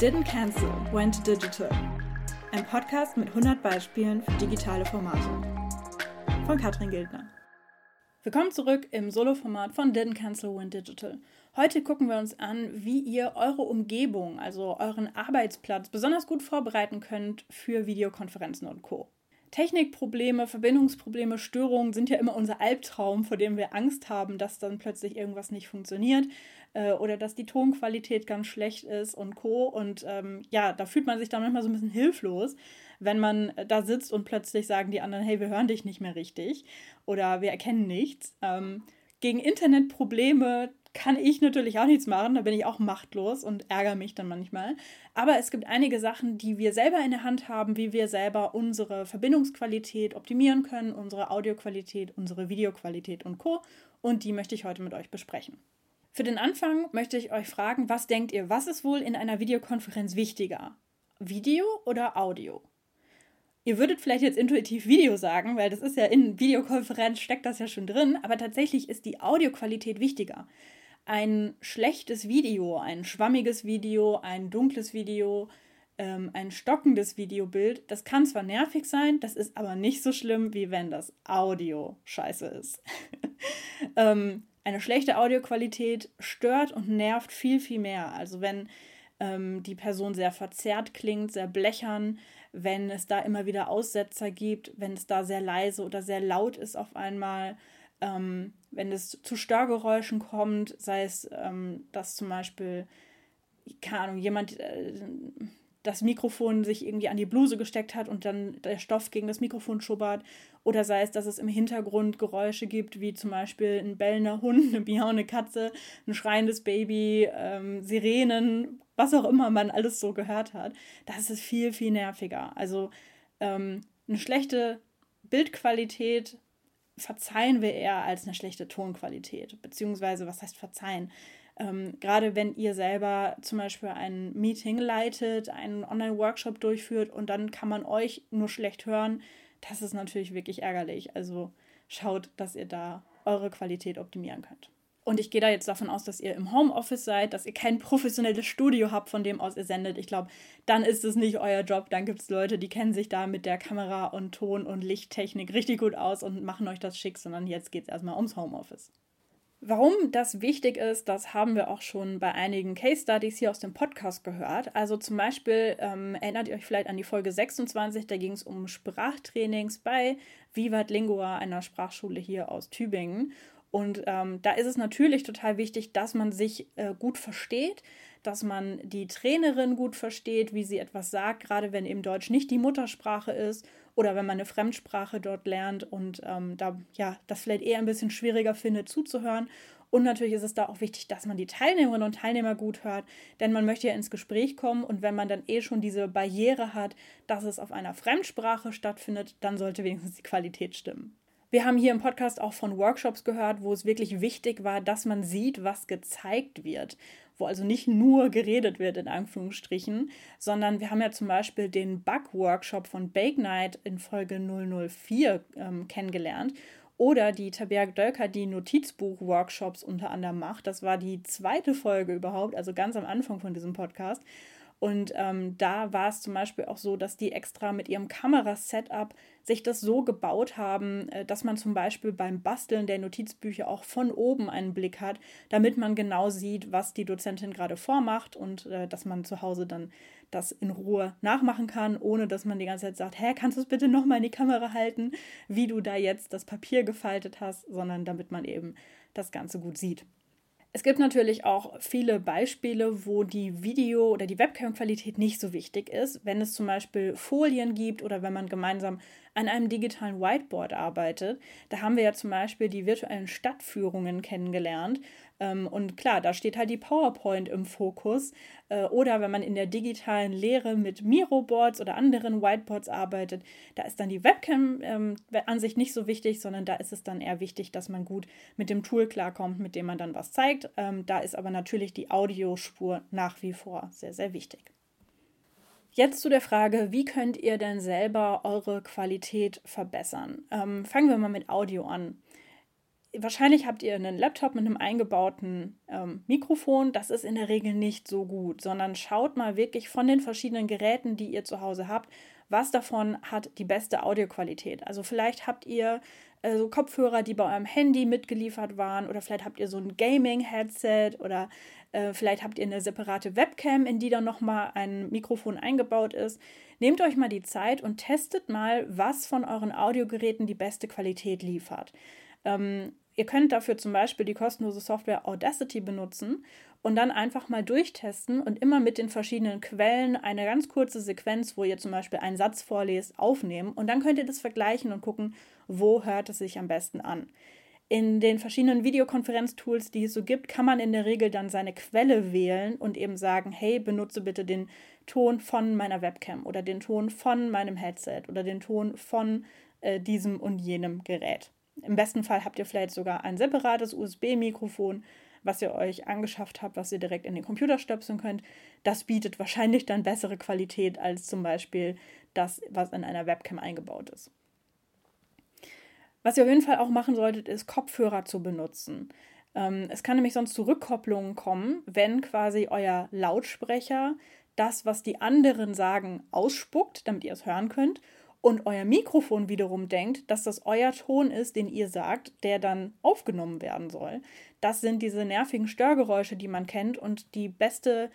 Didn't Cancel, Went Digital. Ein Podcast mit 100 Beispielen für digitale Formate. Von Katrin Gildner. Willkommen zurück im Solo-Format von Didn't Cancel, Went Digital. Heute gucken wir uns an, wie ihr eure Umgebung, also euren Arbeitsplatz, besonders gut vorbereiten könnt für Videokonferenzen und Co. Technikprobleme, Verbindungsprobleme, Störungen sind ja immer unser Albtraum, vor dem wir Angst haben, dass dann plötzlich irgendwas nicht funktioniert äh, oder dass die Tonqualität ganz schlecht ist und Co. Und ähm, ja, da fühlt man sich dann manchmal so ein bisschen hilflos, wenn man da sitzt und plötzlich sagen die anderen, hey, wir hören dich nicht mehr richtig oder wir erkennen nichts. Ähm, gegen Internetprobleme kann ich natürlich auch nichts machen, da bin ich auch machtlos und ärgere mich dann manchmal. Aber es gibt einige Sachen, die wir selber in der Hand haben, wie wir selber unsere Verbindungsqualität optimieren können, unsere Audioqualität, unsere Videoqualität und Co. Und die möchte ich heute mit euch besprechen. Für den Anfang möchte ich euch fragen, was denkt ihr, was ist wohl in einer Videokonferenz wichtiger? Video oder Audio? Ihr würdet vielleicht jetzt intuitiv Video sagen, weil das ist ja in Videokonferenz steckt das ja schon drin, aber tatsächlich ist die Audioqualität wichtiger ein schlechtes Video, ein schwammiges Video, ein dunkles Video, ähm, ein stockendes Videobild, das kann zwar nervig sein, das ist aber nicht so schlimm, wie wenn das Audio scheiße ist. ähm, eine schlechte Audioqualität stört und nervt viel, viel mehr. Also wenn ähm, die Person sehr verzerrt klingt, sehr blechern, wenn es da immer wieder Aussetzer gibt, wenn es da sehr leise oder sehr laut ist auf einmal ähm, wenn es zu Störgeräuschen kommt, sei es, ähm, dass zum Beispiel, keine Ahnung, jemand äh, das Mikrofon sich irgendwie an die Bluse gesteckt hat und dann der Stoff gegen das Mikrofon schubbert, oder sei es, dass es im Hintergrund Geräusche gibt, wie zum Beispiel ein bellender Hund, eine miauende Katze, ein schreiendes Baby, ähm, Sirenen, was auch immer man alles so gehört hat, das ist viel, viel nerviger. Also ähm, eine schlechte Bildqualität verzeihen wir eher als eine schlechte Tonqualität. Beziehungsweise, was heißt verzeihen? Ähm, gerade wenn ihr selber zum Beispiel ein Meeting leitet, einen Online-Workshop durchführt und dann kann man euch nur schlecht hören, das ist natürlich wirklich ärgerlich. Also schaut, dass ihr da eure Qualität optimieren könnt. Und ich gehe da jetzt davon aus, dass ihr im Homeoffice seid, dass ihr kein professionelles Studio habt, von dem aus ihr sendet. Ich glaube, dann ist es nicht euer Job. Dann gibt es Leute, die kennen sich da mit der Kamera und Ton und Lichttechnik richtig gut aus und machen euch das schick, sondern jetzt geht es erstmal ums Homeoffice. Warum das wichtig ist, das haben wir auch schon bei einigen Case Studies hier aus dem Podcast gehört. Also zum Beispiel ähm, erinnert ihr euch vielleicht an die Folge 26, da ging es um Sprachtrainings bei Vivat Lingua, einer Sprachschule hier aus Tübingen. Und ähm, da ist es natürlich total wichtig, dass man sich äh, gut versteht, dass man die Trainerin gut versteht, wie sie etwas sagt, gerade wenn eben Deutsch nicht die Muttersprache ist oder wenn man eine Fremdsprache dort lernt und ähm, da ja das vielleicht eher ein bisschen schwieriger findet zuzuhören. Und natürlich ist es da auch wichtig, dass man die Teilnehmerinnen und Teilnehmer gut hört, denn man möchte ja ins Gespräch kommen und wenn man dann eh schon diese Barriere hat, dass es auf einer Fremdsprache stattfindet, dann sollte wenigstens die Qualität stimmen. Wir haben hier im Podcast auch von Workshops gehört, wo es wirklich wichtig war, dass man sieht, was gezeigt wird. Wo also nicht nur geredet wird, in Anführungsstrichen, sondern wir haben ja zum Beispiel den Bug-Workshop von Bake Night in Folge 004 ähm, kennengelernt. Oder die Tabea Dölker, die Notizbuch-Workshops unter anderem macht. Das war die zweite Folge überhaupt, also ganz am Anfang von diesem Podcast. Und ähm, da war es zum Beispiel auch so, dass die extra mit ihrem Kamerasetup sich das so gebaut haben, äh, dass man zum Beispiel beim Basteln der Notizbücher auch von oben einen Blick hat, damit man genau sieht, was die Dozentin gerade vormacht und äh, dass man zu Hause dann das in Ruhe nachmachen kann, ohne dass man die ganze Zeit sagt, hä, kannst du es bitte nochmal in die Kamera halten, wie du da jetzt das Papier gefaltet hast, sondern damit man eben das Ganze gut sieht. Es gibt natürlich auch viele Beispiele, wo die Video- oder die Webcam-Qualität nicht so wichtig ist. Wenn es zum Beispiel Folien gibt oder wenn man gemeinsam an einem digitalen Whiteboard arbeitet. Da haben wir ja zum Beispiel die virtuellen Stadtführungen kennengelernt. Ähm, und klar, da steht halt die PowerPoint im Fokus. Äh, oder wenn man in der digitalen Lehre mit Miroboards oder anderen Whiteboards arbeitet, da ist dann die Webcam ähm, nicht so wichtig, sondern da ist es dann eher wichtig, dass man gut mit dem Tool klarkommt, mit dem man dann was zeigt. Ähm, da ist aber natürlich die Audiospur nach wie vor sehr, sehr wichtig. Jetzt zu der Frage, wie könnt ihr denn selber eure Qualität verbessern? Fangen wir mal mit Audio an. Wahrscheinlich habt ihr einen Laptop mit einem eingebauten ähm, Mikrofon. Das ist in der Regel nicht so gut, sondern schaut mal wirklich von den verschiedenen Geräten, die ihr zu Hause habt, was davon hat die beste Audioqualität. Also vielleicht habt ihr äh, so Kopfhörer, die bei eurem Handy mitgeliefert waren, oder vielleicht habt ihr so ein Gaming-Headset oder äh, vielleicht habt ihr eine separate Webcam, in die dann nochmal ein Mikrofon eingebaut ist. Nehmt euch mal die Zeit und testet mal, was von euren Audiogeräten die beste Qualität liefert. Ähm, ihr könnt dafür zum Beispiel die kostenlose Software Audacity benutzen und dann einfach mal durchtesten und immer mit den verschiedenen Quellen eine ganz kurze Sequenz, wo ihr zum Beispiel einen Satz vorlest, aufnehmen und dann könnt ihr das vergleichen und gucken, wo hört es sich am besten an. In den verschiedenen Videokonferenztools, die es so gibt, kann man in der Regel dann seine Quelle wählen und eben sagen, hey, benutze bitte den Ton von meiner Webcam oder den Ton von meinem Headset oder den Ton von äh, diesem und jenem Gerät. Im besten Fall habt ihr vielleicht sogar ein separates USB-Mikrofon, was ihr euch angeschafft habt, was ihr direkt in den Computer stöpseln könnt. Das bietet wahrscheinlich dann bessere Qualität als zum Beispiel das, was in einer Webcam eingebaut ist. Was ihr auf jeden Fall auch machen solltet, ist Kopfhörer zu benutzen. Ähm, es kann nämlich sonst zu Rückkopplungen kommen, wenn quasi euer Lautsprecher das, was die anderen sagen, ausspuckt, damit ihr es hören könnt. Und euer Mikrofon wiederum denkt, dass das euer Ton ist, den ihr sagt, der dann aufgenommen werden soll. Das sind diese nervigen Störgeräusche, die man kennt. Und die beste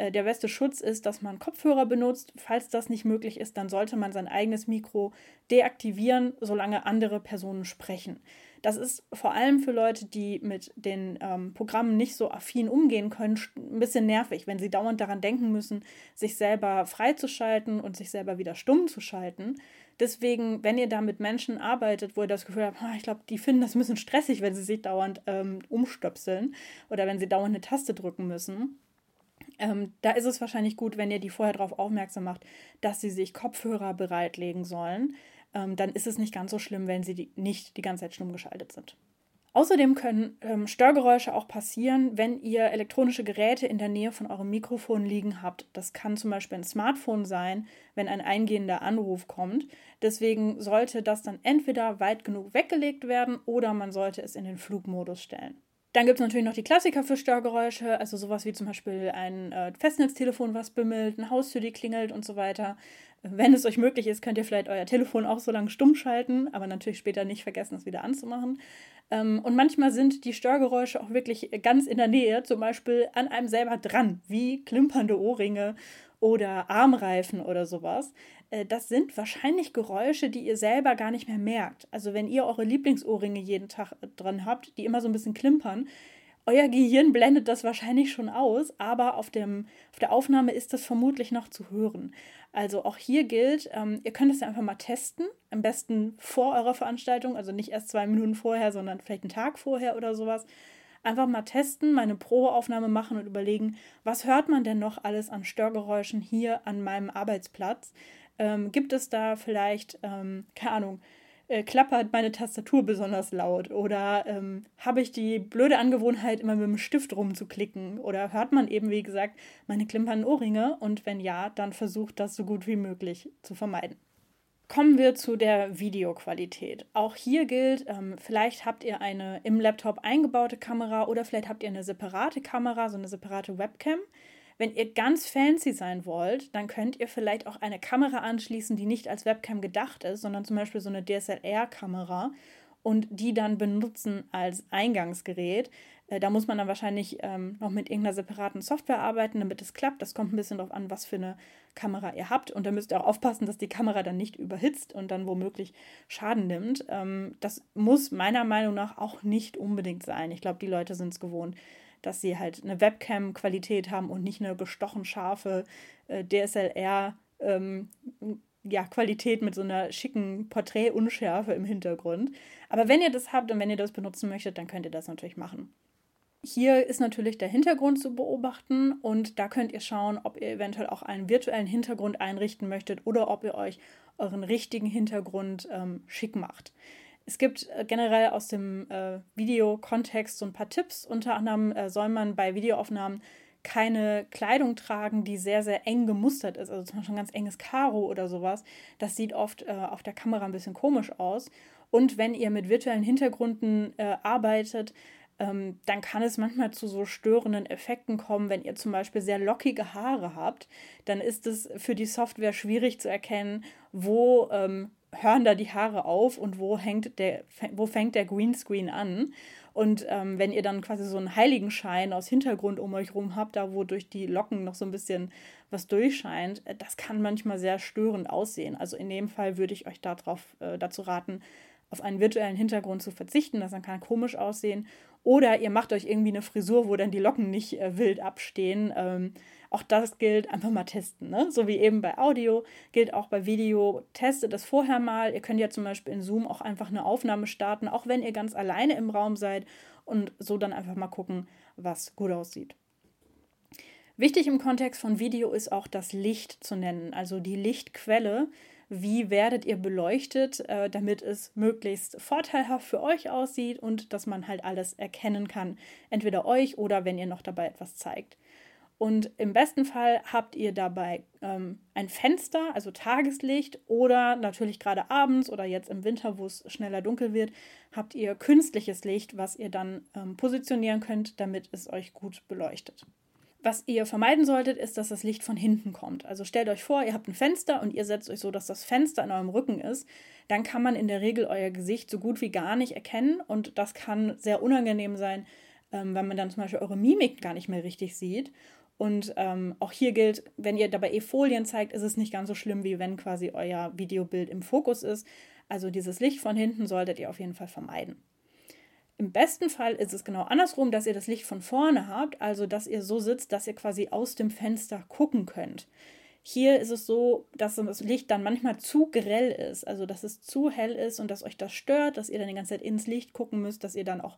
äh, der beste Schutz ist, dass man Kopfhörer benutzt. Falls das nicht möglich ist, dann sollte man sein eigenes Mikro deaktivieren, solange andere Personen sprechen. Das ist vor allem für Leute, die mit den ähm, Programmen nicht so affin umgehen können, ein bisschen nervig, wenn sie dauernd daran denken müssen, sich selber freizuschalten und sich selber wieder stumm zu schalten. Deswegen, wenn ihr da mit Menschen arbeitet, wo ihr das Gefühl habt, ah, ich glaube, die finden das ein bisschen stressig, wenn sie sich dauernd ähm, umstöpseln oder wenn sie dauernd eine Taste drücken müssen, ähm, da ist es wahrscheinlich gut, wenn ihr die vorher darauf aufmerksam macht, dass sie sich Kopfhörer bereitlegen sollen. Ähm, dann ist es nicht ganz so schlimm, wenn sie die nicht die ganze Zeit stumm geschaltet sind. Außerdem können ähm, Störgeräusche auch passieren, wenn ihr elektronische Geräte in der Nähe von eurem Mikrofon liegen habt. Das kann zum Beispiel ein Smartphone sein, wenn ein eingehender Anruf kommt. Deswegen sollte das dann entweder weit genug weggelegt werden oder man sollte es in den Flugmodus stellen. Dann gibt es natürlich noch die Klassiker für Störgeräusche, also sowas wie zum Beispiel ein äh, Festnetztelefon, was bimmelt, eine Haustür, die klingelt und so weiter. Wenn es euch möglich ist, könnt ihr vielleicht euer Telefon auch so lange stumm schalten, aber natürlich später nicht vergessen, es wieder anzumachen. Ähm, und manchmal sind die Störgeräusche auch wirklich ganz in der Nähe, zum Beispiel an einem selber dran, wie klimpernde Ohrringe oder Armreifen oder sowas. Äh, das sind wahrscheinlich Geräusche, die ihr selber gar nicht mehr merkt. Also wenn ihr eure Lieblingsohrringe jeden Tag äh, dran habt, die immer so ein bisschen klimpern, euer Gehirn blendet das wahrscheinlich schon aus, aber auf, dem, auf der Aufnahme ist das vermutlich noch zu hören. Also auch hier gilt, ähm, ihr könnt es ja einfach mal testen, am besten vor eurer Veranstaltung, also nicht erst zwei Minuten vorher, sondern vielleicht einen Tag vorher oder sowas. Einfach mal testen, meine Probeaufnahme machen und überlegen, was hört man denn noch alles an Störgeräuschen hier an meinem Arbeitsplatz? Ähm, gibt es da vielleicht, ähm, keine Ahnung, äh, klappert meine Tastatur besonders laut oder ähm, habe ich die blöde Angewohnheit, immer mit dem Stift rumzuklicken oder hört man eben, wie gesagt, meine klimpernden Ohrringe und wenn ja, dann versucht das so gut wie möglich zu vermeiden. Kommen wir zu der Videoqualität. Auch hier gilt, ähm, vielleicht habt ihr eine im Laptop eingebaute Kamera oder vielleicht habt ihr eine separate Kamera, so eine separate Webcam. Wenn ihr ganz fancy sein wollt, dann könnt ihr vielleicht auch eine Kamera anschließen, die nicht als Webcam gedacht ist, sondern zum Beispiel so eine DSLR-Kamera und die dann benutzen als Eingangsgerät. Äh, da muss man dann wahrscheinlich ähm, noch mit irgendeiner separaten Software arbeiten, damit es klappt. Das kommt ein bisschen darauf an, was für eine Kamera ihr habt. Und da müsst ihr auch aufpassen, dass die Kamera dann nicht überhitzt und dann womöglich Schaden nimmt. Ähm, das muss meiner Meinung nach auch nicht unbedingt sein. Ich glaube, die Leute sind es gewohnt, dass sie halt eine Webcam-Qualität haben und nicht eine gestochen scharfe äh, DSLR. Ähm, ja, Qualität mit so einer schicken Porträtunschärfe im Hintergrund. Aber wenn ihr das habt und wenn ihr das benutzen möchtet, dann könnt ihr das natürlich machen. Hier ist natürlich der Hintergrund zu beobachten und da könnt ihr schauen, ob ihr eventuell auch einen virtuellen Hintergrund einrichten möchtet oder ob ihr euch euren richtigen Hintergrund ähm, schick macht. Es gibt äh, generell aus dem äh, Videokontext so ein paar Tipps. Unter anderem äh, soll man bei Videoaufnahmen keine Kleidung tragen, die sehr, sehr eng gemustert ist. Also zum Beispiel ein ganz enges Karo oder sowas. Das sieht oft äh, auf der Kamera ein bisschen komisch aus. Und wenn ihr mit virtuellen Hintergründen äh, arbeitet, ähm, dann kann es manchmal zu so störenden Effekten kommen. Wenn ihr zum Beispiel sehr lockige Haare habt, dann ist es für die Software schwierig zu erkennen, wo ähm, hören da die Haare auf und wo, hängt der, wo fängt der Greenscreen an. Und ähm, wenn ihr dann quasi so einen Heiligenschein aus Hintergrund um euch rum habt, da wo durch die Locken noch so ein bisschen was durchscheint, äh, das kann manchmal sehr störend aussehen. Also in dem Fall würde ich euch darauf, äh, dazu raten, auf einen virtuellen Hintergrund zu verzichten. Das kann komisch aussehen. Oder ihr macht euch irgendwie eine Frisur, wo dann die Locken nicht äh, wild abstehen. Ähm, auch das gilt, einfach mal testen. Ne? So wie eben bei Audio, gilt auch bei Video. Testet das vorher mal. Ihr könnt ja zum Beispiel in Zoom auch einfach eine Aufnahme starten, auch wenn ihr ganz alleine im Raum seid und so dann einfach mal gucken, was gut aussieht. Wichtig im Kontext von Video ist auch das Licht zu nennen, also die Lichtquelle. Wie werdet ihr beleuchtet, äh, damit es möglichst vorteilhaft für euch aussieht und dass man halt alles erkennen kann, entweder euch oder wenn ihr noch dabei etwas zeigt. Und im besten Fall habt ihr dabei ähm, ein Fenster, also Tageslicht, oder natürlich gerade abends oder jetzt im Winter, wo es schneller dunkel wird, habt ihr künstliches Licht, was ihr dann ähm, positionieren könnt, damit es euch gut beleuchtet. Was ihr vermeiden solltet, ist, dass das Licht von hinten kommt. Also stellt euch vor, ihr habt ein Fenster und ihr setzt euch so, dass das Fenster in eurem Rücken ist. Dann kann man in der Regel euer Gesicht so gut wie gar nicht erkennen und das kann sehr unangenehm sein, ähm, wenn man dann zum Beispiel eure Mimik gar nicht mehr richtig sieht. Und ähm, auch hier gilt, wenn ihr dabei eh Folien zeigt, ist es nicht ganz so schlimm, wie wenn quasi euer Videobild im Fokus ist. Also dieses Licht von hinten solltet ihr auf jeden Fall vermeiden. Im besten Fall ist es genau andersrum, dass ihr das Licht von vorne habt, also dass ihr so sitzt, dass ihr quasi aus dem Fenster gucken könnt. Hier ist es so, dass das Licht dann manchmal zu grell ist, also dass es zu hell ist und dass euch das stört, dass ihr dann die ganze Zeit ins Licht gucken müsst, dass ihr dann auch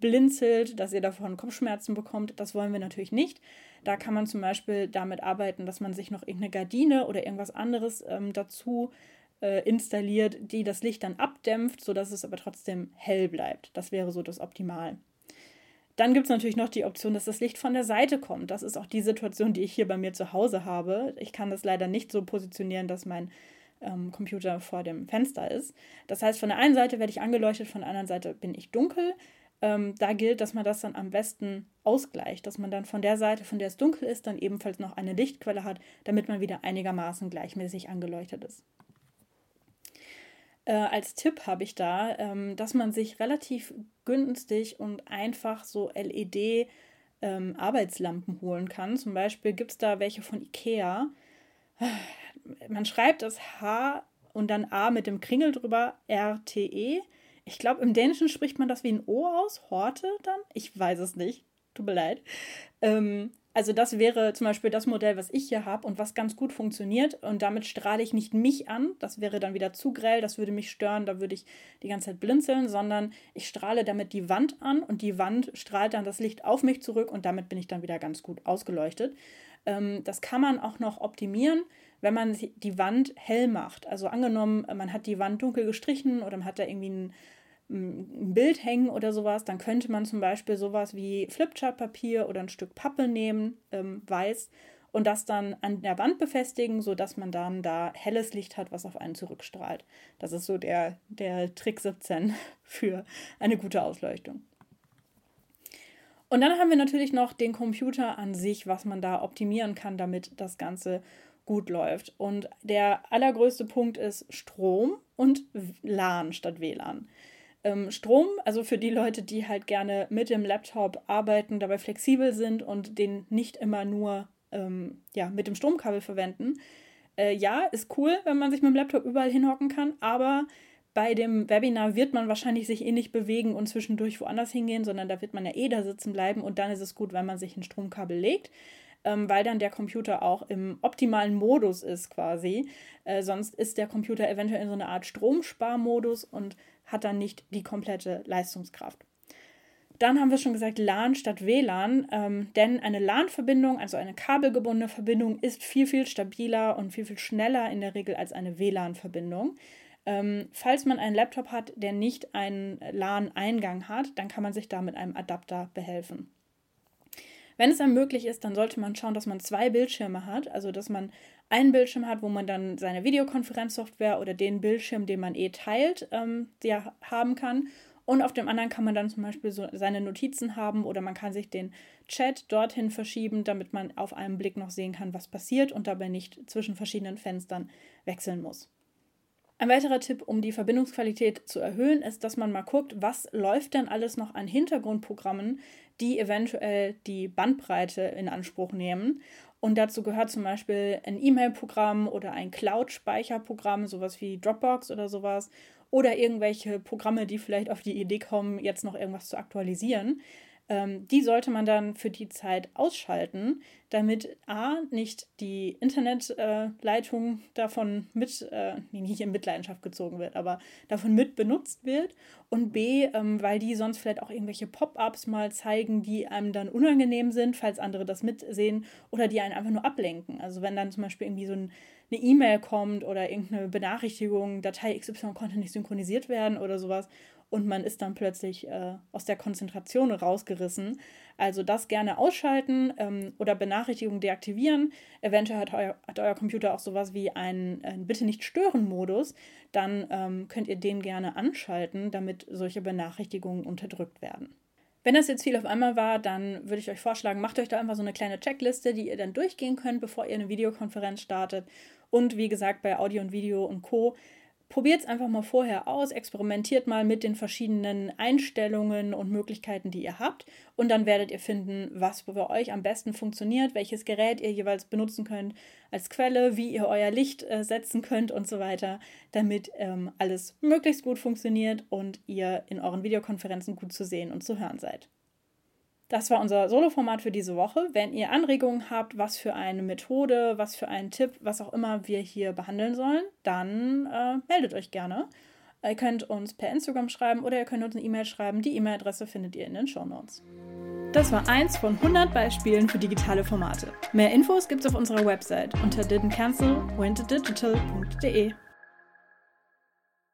blinzelt, dass ihr davon Kopfschmerzen bekommt. Das wollen wir natürlich nicht. Da kann man zum Beispiel damit arbeiten, dass man sich noch irgendeine Gardine oder irgendwas anderes ähm, dazu äh, installiert, die das Licht dann abdämpft, sodass es aber trotzdem hell bleibt. Das wäre so das Optimal. Dann gibt es natürlich noch die Option, dass das Licht von der Seite kommt. Das ist auch die Situation, die ich hier bei mir zu Hause habe. Ich kann das leider nicht so positionieren, dass mein ähm, Computer vor dem Fenster ist. Das heißt, von der einen Seite werde ich angeleuchtet, von der anderen Seite bin ich dunkel ähm, da gilt, dass man das dann am besten ausgleicht, dass man dann von der Seite, von der es dunkel ist, dann ebenfalls noch eine Lichtquelle hat, damit man wieder einigermaßen gleichmäßig angeleuchtet ist. Äh, als Tipp habe ich da, ähm, dass man sich relativ günstig und einfach so LED ähm, Arbeitslampen holen kann. Zum Beispiel gibt es da welche von Ikea. Man schreibt das H und dann A mit dem Kringel drüber, RTE. Ich glaube, im Dänischen spricht man das wie ein O aus. Horte dann? Ich weiß es nicht. Tut mir leid. Ähm, also das wäre zum Beispiel das Modell, was ich hier habe und was ganz gut funktioniert. Und damit strahle ich nicht mich an. Das wäre dann wieder zu grell, das würde mich stören, da würde ich die ganze Zeit blinzeln, sondern ich strahle damit die Wand an und die Wand strahlt dann das Licht auf mich zurück und damit bin ich dann wieder ganz gut ausgeleuchtet. Ähm, das kann man auch noch optimieren wenn man die Wand hell macht. Also angenommen, man hat die Wand dunkel gestrichen oder man hat da irgendwie ein, ein Bild hängen oder sowas, dann könnte man zum Beispiel sowas wie Flipchart-Papier oder ein Stück Pappe nehmen, ähm, weiß, und das dann an der Wand befestigen, sodass man dann da helles Licht hat, was auf einen zurückstrahlt. Das ist so der, der Trick 17 für eine gute Ausleuchtung. Und dann haben wir natürlich noch den Computer an sich, was man da optimieren kann, damit das Ganze gut läuft. Und der allergrößte Punkt ist Strom und LAN statt WLAN. Ähm, Strom, also für die Leute, die halt gerne mit dem Laptop arbeiten, dabei flexibel sind und den nicht immer nur ähm, ja, mit dem Stromkabel verwenden. Äh, ja, ist cool, wenn man sich mit dem Laptop überall hinhocken kann, aber bei dem Webinar wird man wahrscheinlich sich eh nicht bewegen und zwischendurch woanders hingehen, sondern da wird man ja eh da sitzen bleiben und dann ist es gut, wenn man sich ein Stromkabel legt ähm, weil dann der Computer auch im optimalen Modus ist quasi. Äh, sonst ist der Computer eventuell in so einer Art Stromsparmodus und hat dann nicht die komplette Leistungskraft. Dann haben wir schon gesagt LAN statt WLAN, ähm, denn eine LAN-Verbindung, also eine kabelgebundene Verbindung, ist viel, viel stabiler und viel, viel schneller in der Regel als eine WLAN-Verbindung. Ähm, falls man einen Laptop hat, der nicht einen LAN-Eingang hat, dann kann man sich da mit einem Adapter behelfen. Wenn es dann möglich ist, dann sollte man schauen, dass man zwei Bildschirme hat. Also, dass man einen Bildschirm hat, wo man dann seine Videokonferenzsoftware oder den Bildschirm, den man eh teilt, ähm, ja, haben kann. Und auf dem anderen kann man dann zum Beispiel so seine Notizen haben oder man kann sich den Chat dorthin verschieben, damit man auf einen Blick noch sehen kann, was passiert und dabei nicht zwischen verschiedenen Fenstern wechseln muss. Ein weiterer Tipp, um die Verbindungsqualität zu erhöhen, ist, dass man mal guckt, was läuft denn alles noch an Hintergrundprogrammen, die eventuell die Bandbreite in Anspruch nehmen. Und dazu gehört zum Beispiel ein E-Mail-Programm oder ein Cloud-Speicherprogramm, sowas wie Dropbox oder sowas. Oder irgendwelche Programme, die vielleicht auf die Idee kommen, jetzt noch irgendwas zu aktualisieren ähm, die sollte man dann für die Zeit ausschalten, damit A, nicht die Internetleitung äh, davon mit, äh, nicht in Mitleidenschaft gezogen wird, aber davon mit benutzt wird und B, ähm, weil die sonst vielleicht auch irgendwelche Pop-ups mal zeigen, die einem dann unangenehm sind, falls andere das mitsehen oder die einen einfach nur ablenken. Also wenn dann zum Beispiel irgendwie so ein eine E-Mail kommt oder irgendeine Benachrichtigung, Datei XY konnte nicht synchronisiert werden oder sowas und man ist dann plötzlich äh, aus der Konzentration rausgerissen. Also das gerne ausschalten ähm, oder Benachrichtigungen deaktivieren. Eventuell hat euer, hat euer Computer auch sowas wie einen, einen Bitte nicht stören Modus. Dann ähm, könnt ihr den gerne anschalten, damit solche Benachrichtigungen unterdrückt werden. Wenn das jetzt viel auf einmal war, dann würde ich euch vorschlagen, macht euch da einfach so eine kleine Checkliste, die ihr dann durchgehen könnt, bevor ihr eine Videokonferenz startet. Und wie gesagt, bei Audio und Video und Co probiert es einfach mal vorher aus, experimentiert mal mit den verschiedenen Einstellungen und Möglichkeiten, die ihr habt. Und dann werdet ihr finden, was für euch am besten funktioniert, welches Gerät ihr jeweils benutzen könnt als Quelle, wie ihr euer Licht äh, setzen könnt und so weiter, damit ähm, alles möglichst gut funktioniert und ihr in euren Videokonferenzen gut zu sehen und zu hören seid. Das war unser Solo-Format für diese Woche. Wenn ihr Anregungen habt, was für eine Methode, was für einen Tipp, was auch immer wir hier behandeln sollen, dann äh, meldet euch gerne. Ihr könnt uns per Instagram schreiben oder ihr könnt uns eine E-Mail schreiben. Die E-Mail-Adresse findet ihr in den Show Notes. Das war eins von 100 Beispielen für digitale Formate. Mehr Infos gibt's auf unserer Website unter didn'tcancelwentodigital.de.